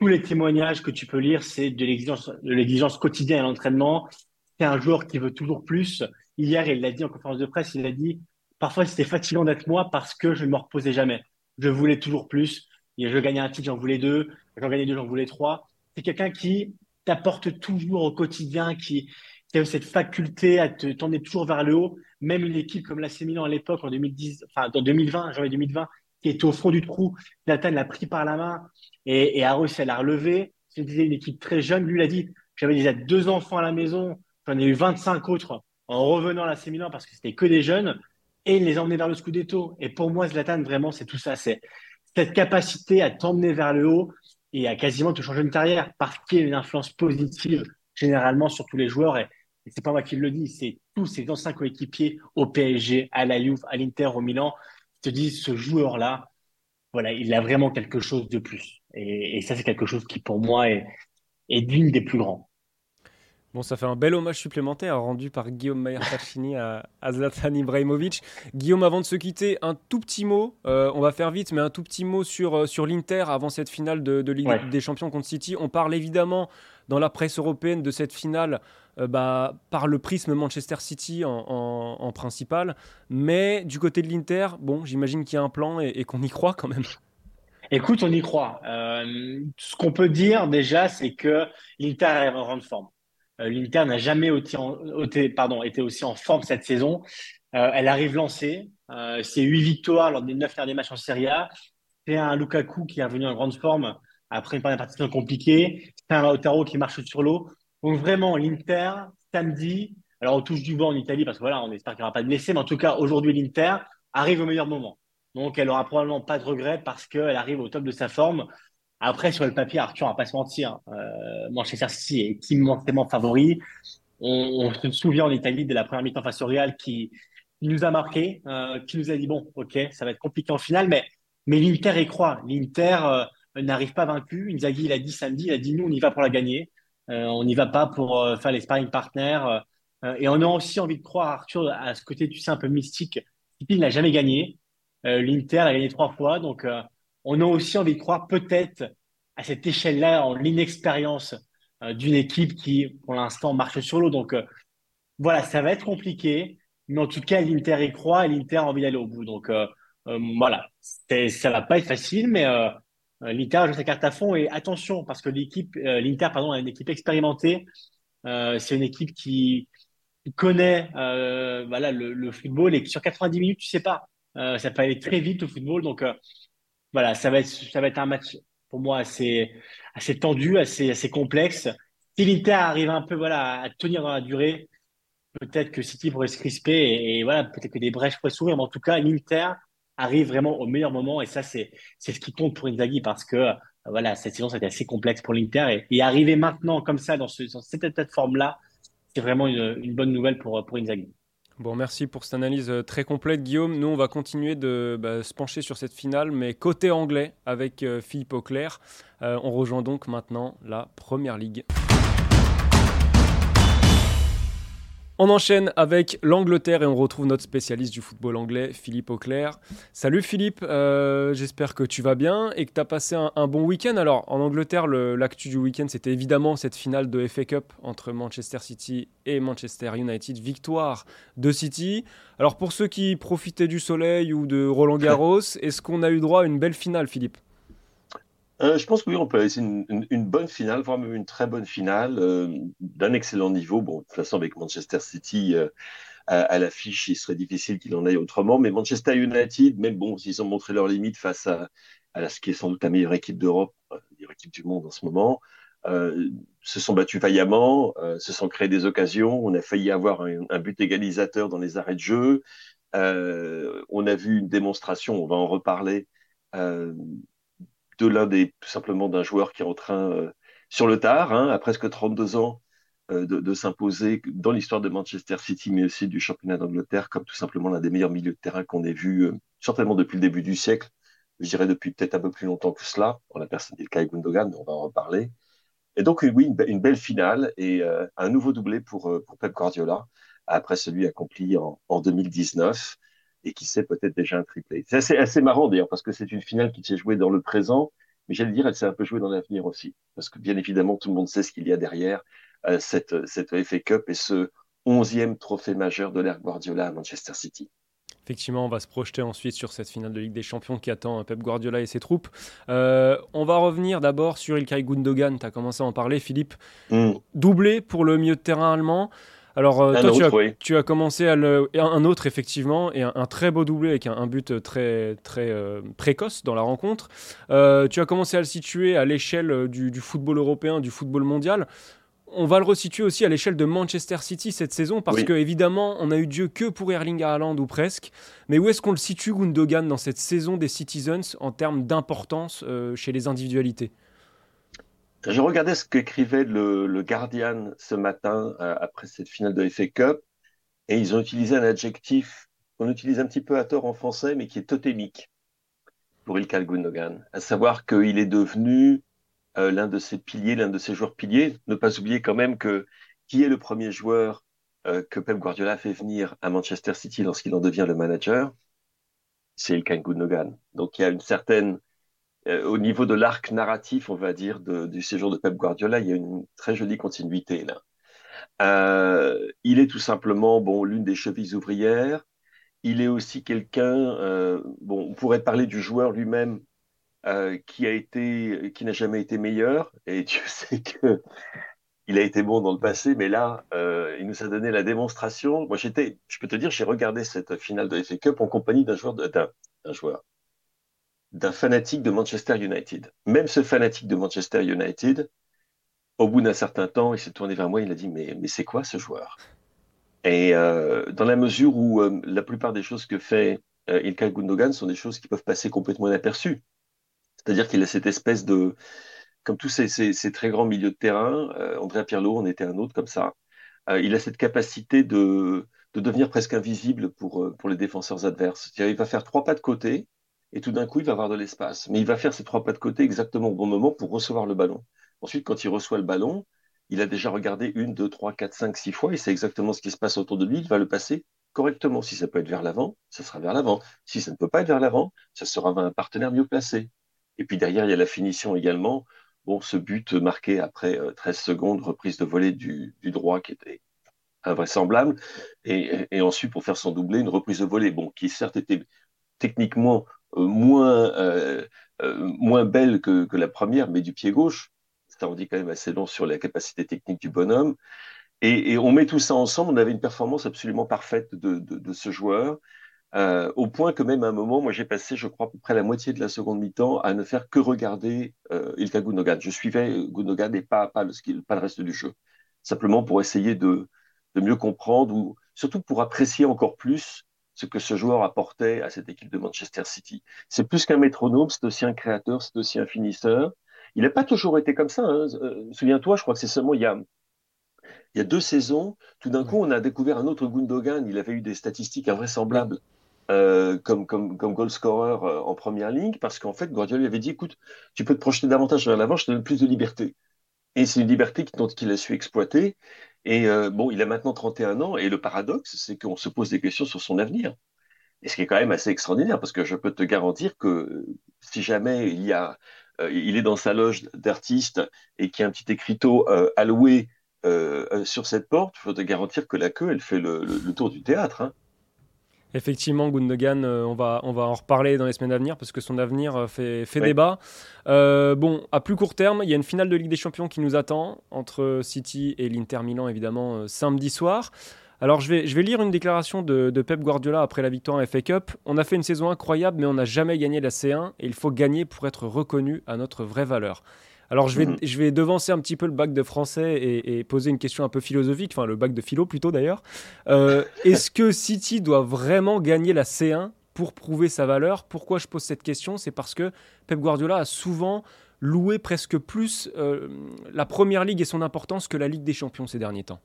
tous les témoignages que tu peux lire, c'est de l'exigence, quotidienne à l'entraînement. C'est un joueur qui veut toujours plus. Hier, il l'a dit en conférence de presse, il a dit parfois c'était fatigant d'être moi parce que je ne me reposais jamais. Je voulais toujours plus. Je gagnais un titre, j'en voulais deux. J'en gagnais deux, j'en voulais trois. C'est quelqu'un qui t'apporte toujours au quotidien, qui, qui a cette faculté à te t'emmener toujours vers le haut. Même une équipe comme l'AC Milan à l'époque, en 2010, enfin, en 2020, janvier 2020, qui était au fond du trou, Nathan l'a pris par la main et, et a réussi à la relever. C'était une équipe très jeune. Lui, il a dit, j'avais déjà deux enfants à la maison, j'en ai eu 25 autres en revenant à l'AC Milan parce que c'était que des jeunes et il les a emmenés vers le Scudetto. Et pour moi, Zlatan, vraiment, c'est tout ça. C'est cette capacité à t'emmener vers le haut et à quasiment te changer une carrière parce qu'il y a une influence positive généralement sur tous les joueurs. Et c'est pas moi qui le dis, c'est tous ces anciens coéquipiers au PSG, à la Juve, à l'Inter, au Milan, qui te disent ce joueur-là, voilà, il a vraiment quelque chose de plus. Et, ça, c'est quelque chose qui, pour moi, est, est des plus grands. Bon, ça fait un bel hommage supplémentaire rendu par Guillaume Mayer-Tachini à, Zlatan Ibrahimovic. Guillaume, avant de se quitter, un tout petit mot, euh, on va faire vite, mais un tout petit mot sur, euh, sur l'Inter avant cette finale de, Ligue des Champions contre City. On parle évidemment dans la presse européenne de cette finale euh, bah, par le prisme Manchester City en, principal. Mais du côté de l'Inter, bon, j'imagine qu'il y a un plan et, qu'on y croit quand même. Écoute, on y croit. Euh, ce qu'on peut dire déjà, c'est que l'Inter est en grande forme. Euh, L'Inter n'a jamais été, aussi en forme cette saison. Euh, elle arrive lancée. Euh, c'est huit victoires lors des neuf derniers matchs en Serie A. C'est un Lukaku qui est revenu en grande forme après une première partie compliquée. C'est un Lautaro qui marche sur l'eau. Donc vraiment, l'Inter, samedi, alors on touche du banc en Italie parce que voilà, on espère qu'il n'y aura pas de blessés, mais en tout cas, aujourd'hui, l'Inter arrive au meilleur moment. Donc, elle aura probablement pas de regrets parce qu'elle arrive au top de sa forme. Après, sur le papier, Arthur, on va pas se mentir, euh, Manchester City est immensément favori. On, se souvient en Italie de la première mi-temps face au Real qui, nous a marqué, euh, qui nous a dit bon, ok, ça va être compliqué en finale, mais mais l'Inter y croit. L'Inter euh, n'arrive pas vaincu. Inzaghi, il a dit samedi, il a dit nous, on y va pour la gagner. Euh, on n'y va pas pour faire les sparring partners. et on a aussi envie de croire, Arthur, à ce côté, tu sais, un peu mystique. City n'a jamais gagné. L'Inter a gagné trois fois, donc on a aussi envie de croire peut-être à cette échelle-là en l'inexpérience euh, d'une équipe qui, pour l'instant, marche sur l'eau. Donc euh, voilà, ça va être compliqué, mais en tout cas, l'Inter y croit et l'Inter a envie d'aller au bout. Donc euh, voilà, ça va pas être facile, mais l'Inter joue sa carte à fond et attention parce que l'équipe, l'Inter pardon, a une équipe expérimentée. c'est une équipe qui, connaît voilà le, le, football et sur 90 minutes, tu sais pas, ça peut aller très vite au football. Donc voilà, ça va être, ça va être un match pour moi assez, assez tendu, assez, assez complexe. Si l'Inter arrive un peu voilà, à tenir dans la durée, peut-être que City pourrait se crisper et, voilà, peut-être que des brèches pourraient s'ouvrir. Mais en tout cas, l'Inter arrive vraiment au meilleur moment et ça, c'est, ce qui compte pour Inzaghi parce que voilà, cette saison, c'était assez complexe pour l'Inter et, arriver maintenant comme ça dans, ce, dans cette état de forme-là, c'est vraiment une, une bonne nouvelle pour, pour Inzaghi. Bon, merci pour cette analyse euh, très complète, Guillaume. Nous, on va continuer de bah, se pencher sur cette finale, mais côté anglais avec euh, Philippe Auclair. Euh, on rejoint donc maintenant la Première Ligue. On enchaîne avec l'Angleterre et on retrouve notre spécialiste du football anglais, Philippe Auclair. Salut Philippe, euh, j'espère que tu vas bien et que tu as passé un, bon week-end. Alors en Angleterre, l'actu du week-end, c'était évidemment cette finale de FA Cup entre Manchester City et Manchester United. Victoire de City. Alors pour ceux qui profitaient du soleil ou de Roland Garros, est-ce qu'on a eu droit à une belle finale Philippe? Euh, je pense que oui, on peut laisser une, bonne finale, voire même une très bonne finale, euh, d'un excellent niveau. Bon, de toute façon, avec Manchester City euh, à, l'affiche, il serait difficile qu'il en aille autrement. Mais Manchester United, même bon, s'ils ont montré leurs limites face à, à ce qui est sans doute la meilleure équipe d'Europe, la meilleure équipe du monde en ce moment, se sont battus vaillamment, se sont créés des occasions. On a failli avoir un but égalisateur dans les arrêts de jeu. on a vu une démonstration, on va en reparler, de l'un des tout simplement d'un joueur qui est en train euh, sur le tard, à presque 32 ans, euh, de, s'imposer dans l'histoire de Manchester City, mais aussi du championnat d'Angleterre, comme tout simplement l'un des meilleurs milieux de terrain qu'on ait vu, euh, certainement depuis le début du siècle, je dirais depuis peut-être un peu plus longtemps que cela, pour la personne d'Ilkay Gundogan, mais on va en reparler. Et donc, oui, une, belle finale et un nouveau doublé pour, pour Pep Guardiola, après celui accompli en, en 2019 et qui sait peut-être déjà un triplé. C'est assez, assez marrant d'ailleurs parce que c'est une finale qui s'est jouée dans le présent, mais j'allais dire elle s'est un peu jouée dans l'avenir aussi, parce que bien évidemment tout le monde sait ce qu'il y a derrière euh, cette, cette FA Cup et ce onzième trophée majeur de l'ère Guardiola à Manchester City. Effectivement, on va se projeter ensuite sur cette finale de Ligue des Champions qui attend Pep Guardiola et ses troupes. Euh, on va revenir d'abord sur Ilkay Gundogan. Tu as commencé à en parler, Philippe. Mm. Doublé pour le milieu de terrain allemand. Alors, euh, toi, tu, as, commencé à le, un autre, effectivement, et un, très beau doublé avec un, but très, très euh, précoce dans la rencontre. Euh, tu as commencé à le situer à l'échelle du, football européen, du football mondial. On va le resituer aussi à l'échelle de Manchester City cette saison, parce que, évidemment, on a eu Dieu que pour Erling Haaland ou presque. Mais où est-ce qu'on le situe, Gundogan, dans cette saison des Citizens en termes d'importance chez les individualités? Je regardais ce qu'écrivait le, Guardian ce matin euh, après cette finale de FA Cup, et ils ont utilisé un adjectif qu'on utilise un petit peu à tort en français, mais qui est totémique pour Ilkay Gundogan, à savoir qu'il est devenu euh, l'un de ses piliers, l'un de ses joueurs piliers. Ne pas oublier quand même que qui est le premier joueur euh, que Pep Guardiola fait venir à Manchester City lorsqu'il en devient le manager, c'est Ilkay Gundogan. Donc il y a une certaine euh, au niveau de l'arc narratif, on va dire, du séjour de Pep Guardiola, il y a une très jolie continuité là. Euh, il est tout simplement bon l'une des chevilles ouvrières. Il est aussi quelqu'un, euh, bon, on pourrait parler du joueur lui-même qui a été, qui n'a jamais été meilleur. Et tu sais que il a été bon dans le passé, mais là, il nous a donné la démonstration. Moi, j'étais, je peux te dire, j'ai regardé cette finale de FA Cup en compagnie d'un joueur, d'un fanatique de Manchester United. Même ce fanatique de Manchester United, au bout d'un certain temps, il s'est tourné vers moi, il a dit mais, mais c'est quoi ce joueur? Et euh, dans la mesure où euh, la plupart des choses que fait euh, Ilkay Gundogan sont des choses qui peuvent passer complètement inaperçues. C'est-à-dire qu'il a cette espèce de, comme tous ces, très grands milieux de terrain, euh, Andrea Pirlo en était un autre comme ça, il a cette capacité de, de devenir presque invisible pour, pour les défenseurs adverses. Il va faire trois pas de côté, et tout d'un coup, il va avoir de l'espace. Mais il va faire ces trois pas de côté exactement au bon moment pour recevoir le ballon. Ensuite, quand il reçoit le ballon, il a déjà regardé une, deux, trois, quatre, cinq, six fois, et c'est exactement ce qui se passe autour de lui. Il va le passer correctement. Si ça peut être vers l'avant, ça sera vers l'avant. Si ça ne peut pas être vers l'avant, ça sera vers un partenaire mieux placé. Et puis derrière, il y a la finition également. Bon, ce but marqué après 13 euh, secondes, reprise de volée du, droit qui était invraisemblable. Et, et, ensuite, pour faire son doublé, une reprise de volée, bon, qui certes était techniquement moins, euh, euh, moins belle que, que, la première, mais du pied gauche. Ça en dit quand même assez long sur la capacité technique du bonhomme. Et, on met tout ça ensemble, on avait une performance absolument parfaite de, de, ce joueur, euh, au point que même à un moment, moi j'ai passé, je crois, à peu près la moitié de la seconde mi-temps à ne faire que regarder euh, Ilka Gundogan. Je suivais Gundogan et pas, pas, le, pas le reste du jeu. Simplement pour essayer de, de mieux comprendre ou surtout pour apprécier encore plus ce que ce joueur apportait à cette équipe de Manchester City. C'est plus qu'un métronome, c'est aussi un créateur, c'est aussi un finisseur. Il n'a pas toujours été comme ça. Hein. Euh, souviens-toi, je crois que c'est seulement il y a, il y a deux saisons, tout d'un coup, on a découvert un autre Gundogan. Il avait eu des statistiques invraisemblables euh, comme, comme, goal scorer euh, en première ligne, parce qu'en fait, Guardiola lui avait dit, écoute, tu peux te projeter davantage vers l'avant, je te donne plus de liberté. Et c'est une liberté qu'il a su exploiter. Et euh, bon, il a maintenant 31 ans, et le paradoxe, c'est qu'on se pose des questions sur son avenir. Et ce qui est quand même assez extraordinaire, parce que je peux te garantir que si jamais il y a, euh, il est dans sa loge d'artiste et qu'il y a un petit écriteau euh, alloué sur cette porte, je peux te garantir que la queue, elle fait le tour du théâtre. Hein. Effectivement, Gundogan, euh, on, va, on va en reparler dans les semaines à venir parce que son avenir euh, fait, débat. Euh, bon, à plus court terme, il y a une finale de Ligue des Champions qui nous attend entre City et l'Inter Milan, évidemment, samedi soir. Alors, je vais, je vais lire une déclaration de, de, Pep Guardiola après la victoire en FA Cup. On a fait une saison incroyable, mais on n'a jamais gagné la C1 et il faut gagner pour être reconnu à notre vraie valeur. Alors je vais, mhm. je vais devancer un petit peu le bac de français et, poser une question un peu philosophique, enfin le bac de philo plutôt d'ailleurs. Euh, est-ce que City doit vraiment gagner la C1 pour prouver sa valeur? Pourquoi je pose cette question? C'est parce que Pep Guardiola a souvent loué presque plus euh, la Première Ligue et son importance que la Ligue des Champions ces derniers temps.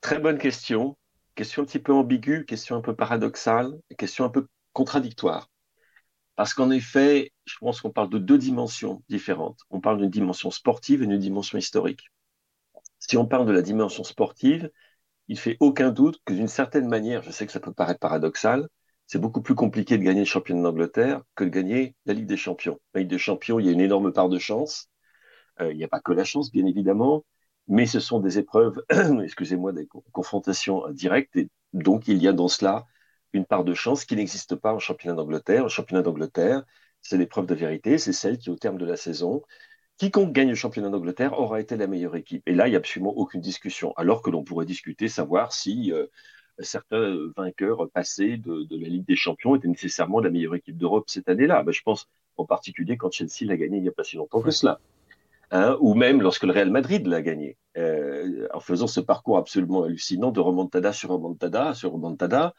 Très bonne question. Question un petit peu ambiguë, question un peu paradoxale, question un peu contradictoire. Parce qu'en effet, je pense qu'on parle de deux dimensions différentes. On parle d'une dimension sportive et d'une dimension historique. Si on parle de la dimension sportive, il fait aucun doute que d'une certaine manière, je sais que ça peut paraître paradoxal, c'est beaucoup plus compliqué de gagner le championnat d'Angleterre que de gagner la Ligue des Champions. La Ligue des Champions, il y a une énorme part de chance. Euh, il n'y a pas que la chance, bien évidemment, mais ce sont des épreuves, excusez-moi, des confrontations directes, et donc il y a dans cela une part de chance qui n'existe pas en championnat d'Angleterre. Le championnat d'Angleterre, c'est l'épreuve de vérité, c'est celle qui, au terme de la saison, quiconque gagne le championnat d'Angleterre aura été la meilleure équipe. Et là, il n'y a absolument aucune discussion. Alors que l'on pourrait discuter, savoir si euh, certains vainqueurs passés de, de, la Ligue des Champions étaient nécessairement la meilleure équipe d'Europe cette année-là. Ben, je pense en particulier quand Chelsea l'a gagné il n'y a pas si longtemps que cela. Hein, ou même lorsque le Real Madrid l'a gagné, euh, en faisant ce parcours absolument hallucinant de remontada sur remontada sur remontada,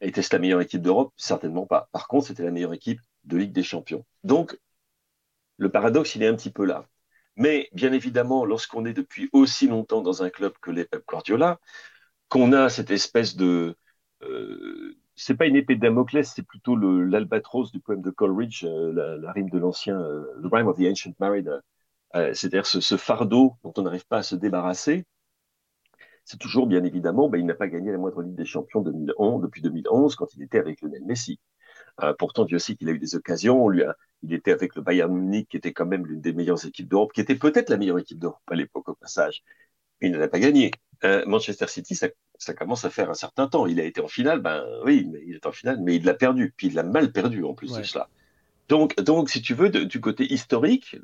était-ce la meilleure équipe d'Europe? Certainement pas. Par contre, c'était la meilleure équipe de Ligue des Champions. Donc, le paradoxe, il est un petit peu là. Mais bien évidemment, lorsqu'on est depuis aussi longtemps dans un club que les Pep Guardiola, qu'on a cette espèce de... Euh, c'est pas une épée de Damoclès, c'est plutôt l'albatros du poème de Coleridge, euh, la, rime de l'ancien, euh, The Rime of the Ancient Mariner. Euh, C'est-à-dire ce, ce, fardeau dont on n'arrive pas à se débarrasser, c'est toujours bien évidemment, ben, il n'a pas gagné la moindre Ligue des Champions 2011, depuis 2011 quand il était avec Lionel Messi. Euh, pourtant, Dieu sait qu'il a eu des occasions. Lui a, il était avec le Bayern Munich, qui était quand même l'une des meilleures équipes d'Europe, qui était peut-être la meilleure équipe d'Europe à l'époque au passage. Il ne l'a pas gagné. Euh, Manchester City, ça, ça commence à faire un certain temps. Il a été en finale, ben oui, il est en finale, mais il l'a perdu, puis il l'a mal perdu en plus de cela. Donc, donc, si tu veux, du côté historique,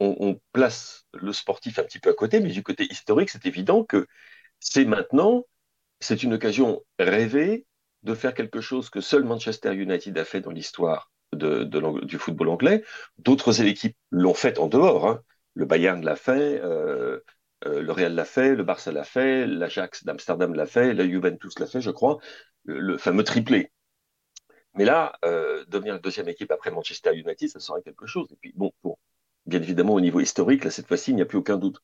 on, place le sportif un petit peu à côté, mais du côté historique, c'est évident que c'est maintenant, c'est une occasion rêvée de faire quelque chose que seul Manchester United a fait dans l'histoire du football anglais. D'autres équipes l'ont fait en dehors. Hein. Le Bayern l'a fait, euh, euh, le Real l'a fait, le Barça l'a fait, l'Ajax d'Amsterdam l'a fait, la Juventus l'a fait, je crois, le, fameux triplé. Mais là, euh, devenir la deuxième équipe après Manchester United, ça serait quelque chose. Et puis, bon, bien évidemment, au niveau historique, là, cette fois-ci, il n'y a plus aucun doute.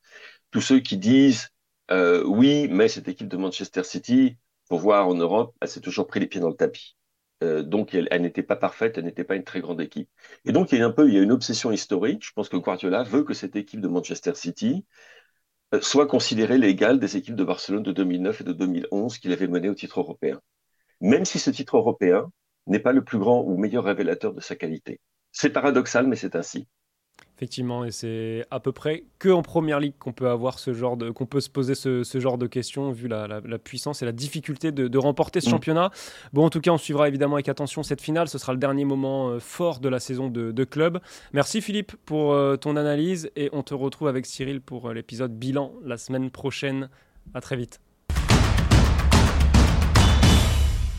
Tous ceux qui disent euh, oui, mais cette équipe de Manchester City, pour voir en Europe, elle s'est toujours pris les pieds dans le tapis. donc, elle, elle n'était pas parfaite, elle n'était pas une très grande équipe. Et donc, il y a un peu, il y a une obsession historique. Je pense que Guardiola veut que cette équipe de Manchester City euh, soit considéré l'égal des équipes de Barcelone de 2009 et de 2011 qu'il avait mené au titre européen. Même si ce titre européen n'est pas le plus grand ou meilleur révélateur de sa qualité. C'est paradoxal, mais c'est ainsi. Effectivement, et c'est à peu près que en première ligue qu'on peut avoir ce genre de, qu'on peut se poser ce, genre de questions vu la, puissance et la difficulté de, remporter ce mm. championnat. Bon, en tout cas, on suivra évidemment avec attention cette finale. Ce sera le dernier moment euh, fort de la saison de, club. Merci Philippe pour euh, ton analyse et on te retrouve avec Cyril pour euh, l'épisode bilan la semaine prochaine. À très vite.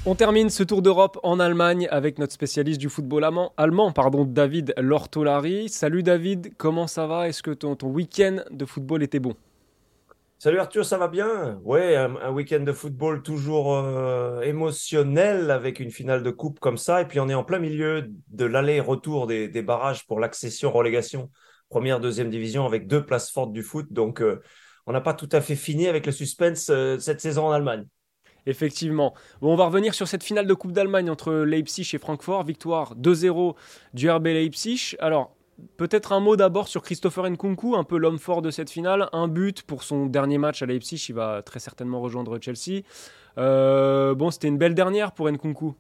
On termine ce tour d'Europe en Allemagne avec notre spécialiste du football allemand, allemand pardon, David Lortolari. Salut David, comment ça va? Est-ce que ton, week-end de football était bon? Salut Arthur, ça va bien? Ouais, un, week-end de football toujours euh, émotionnel avec une finale de coupe comme ça. Et puis on est en plein milieu de l'aller-retour des, barrages pour l'accession-relégation, première, deuxième division avec deux places fortes du foot. Donc euh, on n'a pas tout à fait fini avec le suspense euh, cette saison en Allemagne. Effectivement. Bon, on va revenir sur cette finale de Coupe d'Allemagne entre Leipzig et Francfort. Victoire 2-0 du RB Leipzig. Alors, peut-être un mot d'abord sur Christopher Nkunku, un peu l'homme fort de cette finale. Un but pour son dernier match à Leipzig. Il va très certainement rejoindre Chelsea. Euh, bon, c'était une belle dernière pour Nkunku.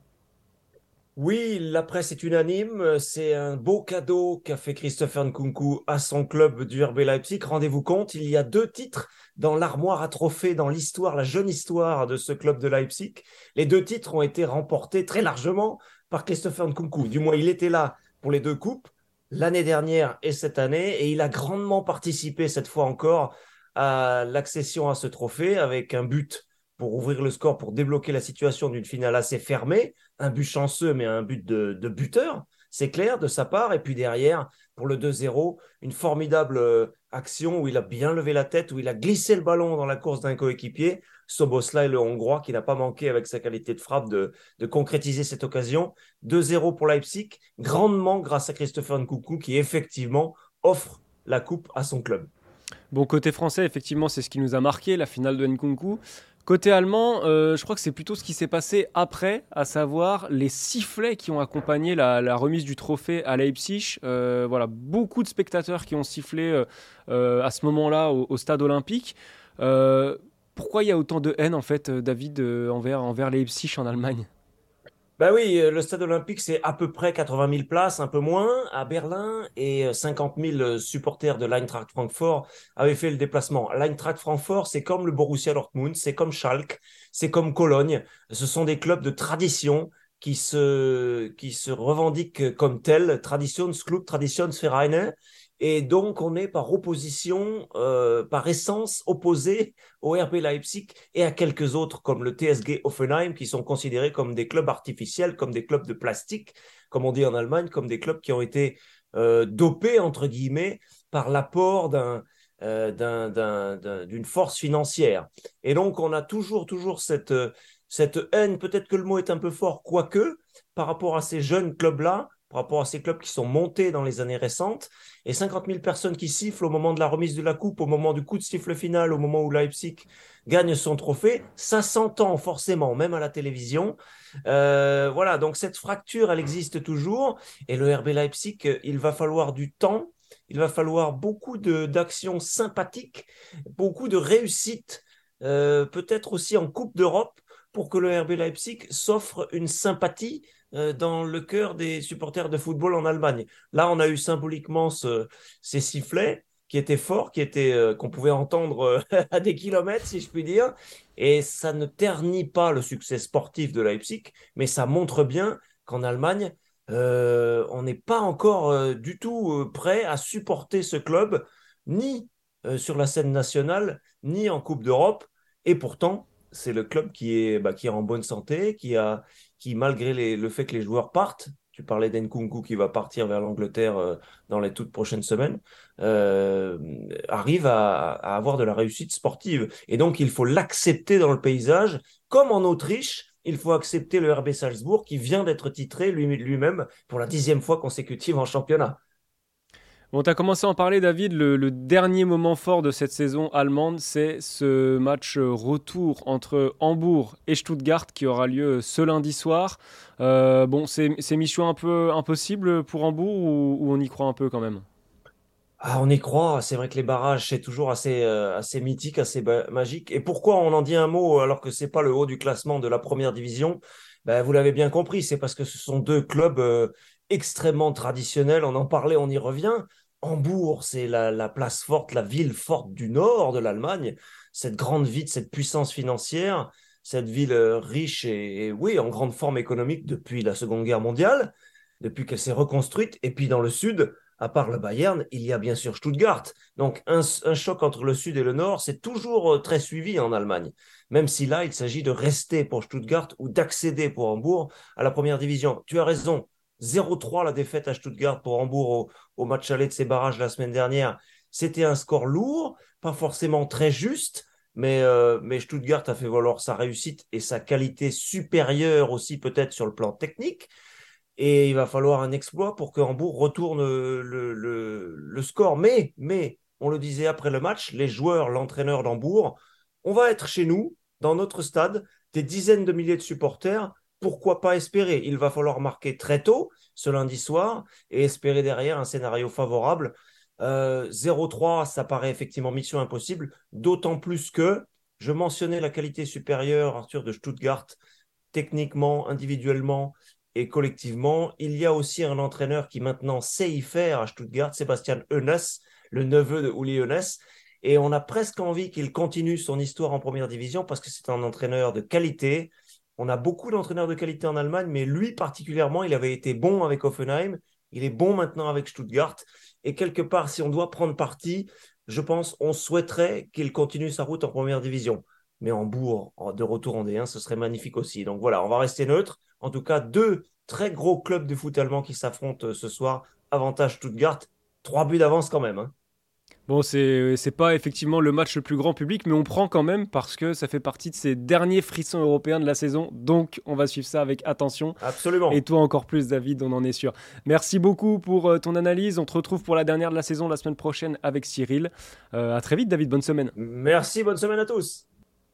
Oui, la presse est unanime. C'est un beau cadeau qu'a fait Christopher Nkunku à son club du RB Leipzig. Rendez-vous compte, il y a deux titres dans l'armoire à trophées, dans l'histoire, la jeune histoire de ce club de Leipzig. Les deux titres ont été remportés très largement par Christopher Nkunku. Du moins, il était là pour les deux coupes l'année dernière et cette année, et il a grandement participé cette fois encore à l'accession à ce trophée avec un but pour ouvrir le score, pour débloquer la situation d'une finale assez fermée. Un but chanceux, mais un but de, buteur, c'est clair, de sa part. Et puis derrière, pour le 2-0, une formidable euh, action où il a bien levé la tête, où il a glissé le ballon dans la course d'un coéquipier. Soboslai, le Hongrois, qui n'a pas manqué avec sa qualité de frappe de, concrétiser cette occasion. 2-0 pour Leipzig, grandement grâce à Christopher Nkoukou, qui effectivement offre la coupe à son club. Bon, côté français, effectivement, c'est ce qui nous a marqué, la finale de Nkunku. Côté allemand, euh, je crois que c'est plutôt ce qui s'est passé après, à savoir les sifflets qui ont accompagné la, remise du trophée à Leipzig. Euh, voilà, beaucoup de spectateurs qui ont sifflé euh, à ce moment-là au, stade olympique. pourquoi il y a autant de haine en fait, David, envers, envers Leipzig en Allemagne? Ben oui, euh, le stade olympique, c'est à peu près 80 000 places, un peu moins, à Berlin, et 50 euh, 000 euh, supporters de l'Eintracht Francfort avaient fait le déplacement. L'Eintracht Francfort, c'est comme le Borussia Dortmund, c'est comme Schalke, c'est comme Cologne. Ce sont des clubs de tradition qui se, qui se revendiquent comme tels, Traditionsclub, Traditionsvereine, et donc, on est par opposition, euh, par essence, opposé au RB Leipzig et à quelques autres comme le TSG Offenheim qui sont considérés comme des clubs artificiels, comme des clubs de plastique, comme on dit en Allemagne, comme des clubs qui ont été euh, dopés, entre guillemets, par l'apport euh, d'une force financière. Et donc, on a toujours, toujours cette haine, peut-être que le mot est un peu fort, quoique, par rapport à ces jeunes clubs-là, par rapport à ces clubs qui sont montés dans les années récentes. Et 50 000 personnes qui sifflent au moment de la remise de la coupe, au moment du coup de siffle final, au moment où Leipzig gagne son trophée, ça s'entend forcément, même à la télévision. Euh, voilà, donc cette fracture, elle existe toujours. Et le RB Leipzig, il va falloir du temps, il va falloir beaucoup d'actions sympathiques, beaucoup de réussites, euh, peut-être aussi en Coupe d'Europe, pour que le RB Leipzig s'offre une sympathie dans le cœur des supporters de football en Allemagne. Là, on a eu symboliquement ces sifflets qui était fort, qui euh, qu'on pouvait entendre à des kilomètres, si je puis dire. Et ça ne ternit pas le succès sportif de Leipzig, mais ça montre bien qu'en Allemagne, on n'est pas encore du tout prêt à supporter ce club, ni sur la scène nationale, ni en Coupe d'Europe. Et pourtant, c'est le club qui est, bah, qui est en bonne santé, qui, a, qui malgré le fait que les joueurs partent, tu parlais d'Enkunku qui va partir vers l'Angleterre euh, dans les toutes prochaines semaines, euh, arrive à, avoir de la réussite sportive. Et donc, il faut l'accepter dans le paysage, comme en Autriche. Il faut accepter le RB Salzbourg qui vient d'être titré lui-même pour la dixième fois consécutive en championnat. Bon, tu as commencé à en parler, David. Le, dernier moment fort de cette saison allemande, c'est ce match retour entre Hambourg et Stuttgart qui aura lieu ce lundi soir. Euh, bon, c'est mission un peu impossible pour Hambourg ou, on y croit un peu quand même? Ah, on y croit. C'est vrai que les barrages, c'est toujours assez, euh, assez mythique, assez magique. Et pourquoi on en dit un mot alors que c'est pas le haut du classement de la première division? Ben, Vous l'avez bien compris, c'est parce que ce sont deux clubs euh, extrêmement traditionnels. On en parlait, on y revient. Hambourg, c'est la, place forte, la ville forte du nord de l'Allemagne, cette grande ville, cette puissance financière, cette ville euh, riche et, oui, en grande forme économique depuis la Seconde Guerre mondiale, depuis qu'elle s'est reconstruite. Et puis dans le sud, à part le Bayern, il y a bien sûr Stuttgart. Donc un, choc entre le sud et le nord, c'est toujours euh, très suivi en Allemagne, même si là, il s'agit de rester pour Stuttgart ou d'accéder pour Hambourg à la première division. Tu as raison, 0-3 la défaite à Stuttgart pour Hambourg au, match aller de ces barrages la semaine dernière. C'était un score lourd, pas forcément très juste, mais, euh, mais Stuttgart a fait valoir sa réussite et sa qualité supérieure aussi peut-être sur le plan technique. Et il va falloir un exploit pour que Hambourg retourne le, le, score. Mais, mais, on le disait après le match, les joueurs, l'entraîneur d'Hambourg, on va être chez nous, dans notre stade, des dizaines de milliers de supporters pourquoi pas espérer? Il va falloir marquer très tôt ce lundi soir et espérer derrière un scénario favorable. 0-3, euh, ça paraît effectivement mission impossible, d'autant plus que je mentionnais la qualité supérieure, Arthur, de Stuttgart, techniquement, individuellement et collectivement. Il y a aussi un entraîneur qui maintenant sait y faire à Stuttgart, Sébastien Hoeneß, le neveu de Uli Hoeneß. Et on a presque envie qu'il continue son histoire en première division parce que c'est un entraîneur de qualité, on a beaucoup d'entraîneurs de qualité en Allemagne, mais lui particulièrement, il avait été bon avec Offenheim. Il est bon maintenant avec Stuttgart. Et quelque part, si on doit prendre parti, je pense, on souhaiterait qu'il continue sa route en première division. Mais en Bourg, de retour en D1, ce serait magnifique aussi. Donc voilà, on va rester neutre. En tout cas, deux très gros clubs de foot allemand qui s'affrontent ce soir. Avantage Stuttgart. Trois buts d'avance quand même. Hein. Bon, c'est pas effectivement le match le plus grand public, mais on prend quand même parce que ça fait partie de ces derniers frissons européens de la saison. Donc, on va suivre ça avec attention. Absolument. Et toi encore plus, David, on en est sûr. Merci beaucoup pour euh, ton analyse. On te retrouve pour la dernière de la saison la semaine prochaine avec Cyril. Euh, à très vite, David. Bonne semaine. Merci. Bonne semaine à tous.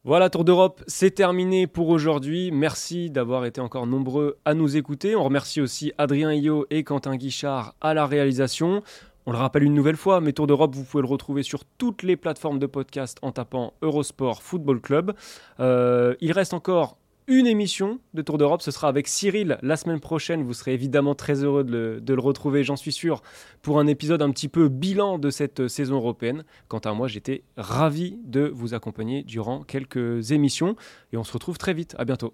Voilà, Tour d'Europe, c'est terminé pour aujourd'hui. Merci d'avoir été encore nombreux à nous écouter. On remercie aussi Adrien Io et Quentin Guichard à la réalisation. On le rappelle une nouvelle fois, mais Tour d'Europe, vous pouvez le retrouver sur toutes les plateformes de podcast en tapant Eurosport Football Club. Euh, il reste encore une émission de Tour d'Europe. Ce sera avec Cyril la semaine prochaine. Vous serez évidemment très heureux de le, de le retrouver, j'en suis sûr, pour un épisode un petit peu bilan de cette saison européenne. Quant à moi, j'étais ravi de vous accompagner durant quelques émissions et on se retrouve très vite. À bientôt.